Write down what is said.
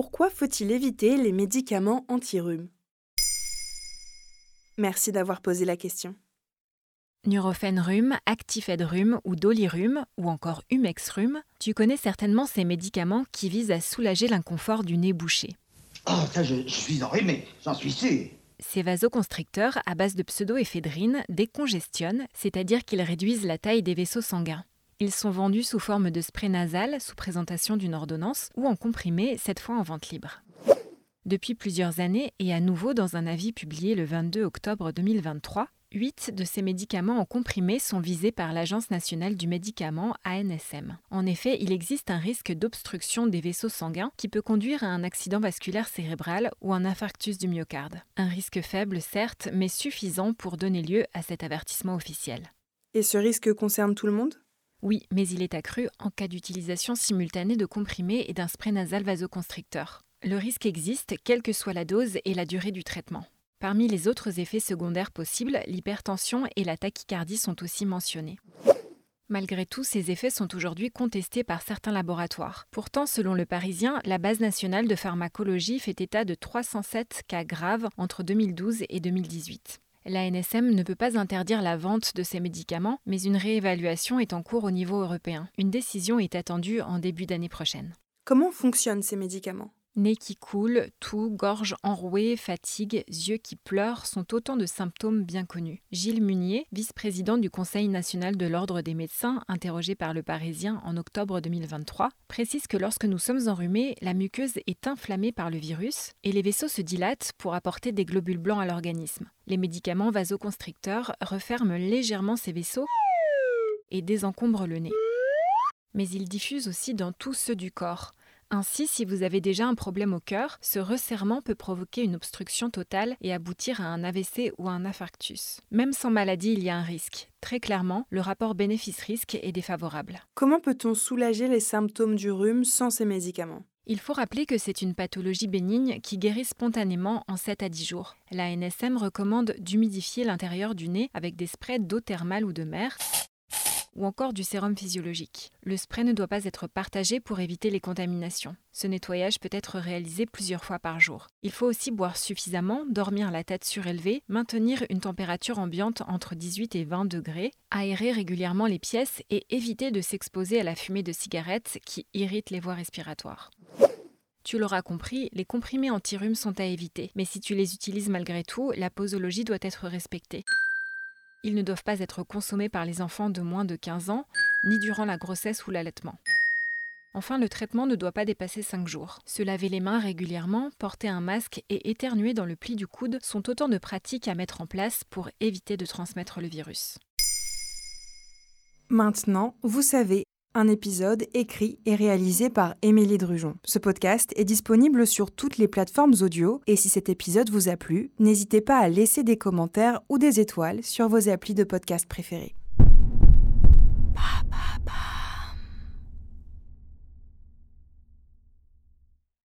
Pourquoi faut-il éviter les médicaments anti-rhume? Merci d'avoir posé la question. Nurofen rhume, Actifed rhume ou Dolirum ou encore Humex rhume, tu connais certainement ces médicaments qui visent à soulager l'inconfort du nez bouché. Oh, ça, je, je suis enrhumé, j'en suis sûr. Ces vasoconstricteurs à base de pseudoéphédrine décongestionnent, c'est-à-dire qu'ils réduisent la taille des vaisseaux sanguins. Ils sont vendus sous forme de spray nasal sous présentation d'une ordonnance ou en comprimé, cette fois en vente libre. Depuis plusieurs années, et à nouveau dans un avis publié le 22 octobre 2023, Huit de ces médicaments en comprimé sont visés par l'Agence nationale du médicament ANSM. En effet, il existe un risque d'obstruction des vaisseaux sanguins qui peut conduire à un accident vasculaire cérébral ou un infarctus du myocarde. Un risque faible, certes, mais suffisant pour donner lieu à cet avertissement officiel. Et ce risque concerne tout le monde? Oui, mais il est accru en cas d'utilisation simultanée de comprimés et d'un spray nasal vasoconstricteur. Le risque existe, quelle que soit la dose et la durée du traitement. Parmi les autres effets secondaires possibles, l'hypertension et la tachycardie sont aussi mentionnés. Malgré tout, ces effets sont aujourd'hui contestés par certains laboratoires. Pourtant, selon le Parisien, la base nationale de pharmacologie fait état de 307 cas graves entre 2012 et 2018. La NSM ne peut pas interdire la vente de ces médicaments, mais une réévaluation est en cours au niveau européen. Une décision est attendue en début d'année prochaine. Comment fonctionnent ces médicaments? Nez qui coule, toux, gorge enrouée, fatigue, yeux qui pleurent sont autant de symptômes bien connus. Gilles Munier, vice-président du Conseil national de l'Ordre des médecins, interrogé par le Parisien en octobre 2023, précise que lorsque nous sommes enrhumés, la muqueuse est inflammée par le virus et les vaisseaux se dilatent pour apporter des globules blancs à l'organisme. Les médicaments vasoconstricteurs referment légèrement ces vaisseaux et désencombrent le nez. Mais ils diffusent aussi dans tous ceux du corps. Ainsi, si vous avez déjà un problème au cœur, ce resserrement peut provoquer une obstruction totale et aboutir à un AVC ou un infarctus. Même sans maladie, il y a un risque. Très clairement, le rapport bénéfice-risque est défavorable. Comment peut-on soulager les symptômes du rhume sans ces médicaments? Il faut rappeler que c'est une pathologie bénigne qui guérit spontanément en 7 à 10 jours. La NSM recommande d'humidifier l'intérieur du nez avec des sprays d'eau thermale ou de mer ou encore du sérum physiologique. Le spray ne doit pas être partagé pour éviter les contaminations. Ce nettoyage peut être réalisé plusieurs fois par jour. Il faut aussi boire suffisamment, dormir la tête surélevée, maintenir une température ambiante entre 18 et 20 degrés, aérer régulièrement les pièces et éviter de s'exposer à la fumée de cigarettes qui irrite les voies respiratoires. Tu l'auras compris, les comprimés anti-rhume sont à éviter, mais si tu les utilises malgré tout, la posologie doit être respectée. Ils ne doivent pas être consommés par les enfants de moins de 15 ans, ni durant la grossesse ou l'allaitement. Enfin, le traitement ne doit pas dépasser 5 jours. Se laver les mains régulièrement, porter un masque et éternuer dans le pli du coude sont autant de pratiques à mettre en place pour éviter de transmettre le virus. Maintenant, vous savez, un épisode écrit et réalisé par Émilie Drujon. Ce podcast est disponible sur toutes les plateformes audio et si cet épisode vous a plu, n'hésitez pas à laisser des commentaires ou des étoiles sur vos applis de podcast préférés.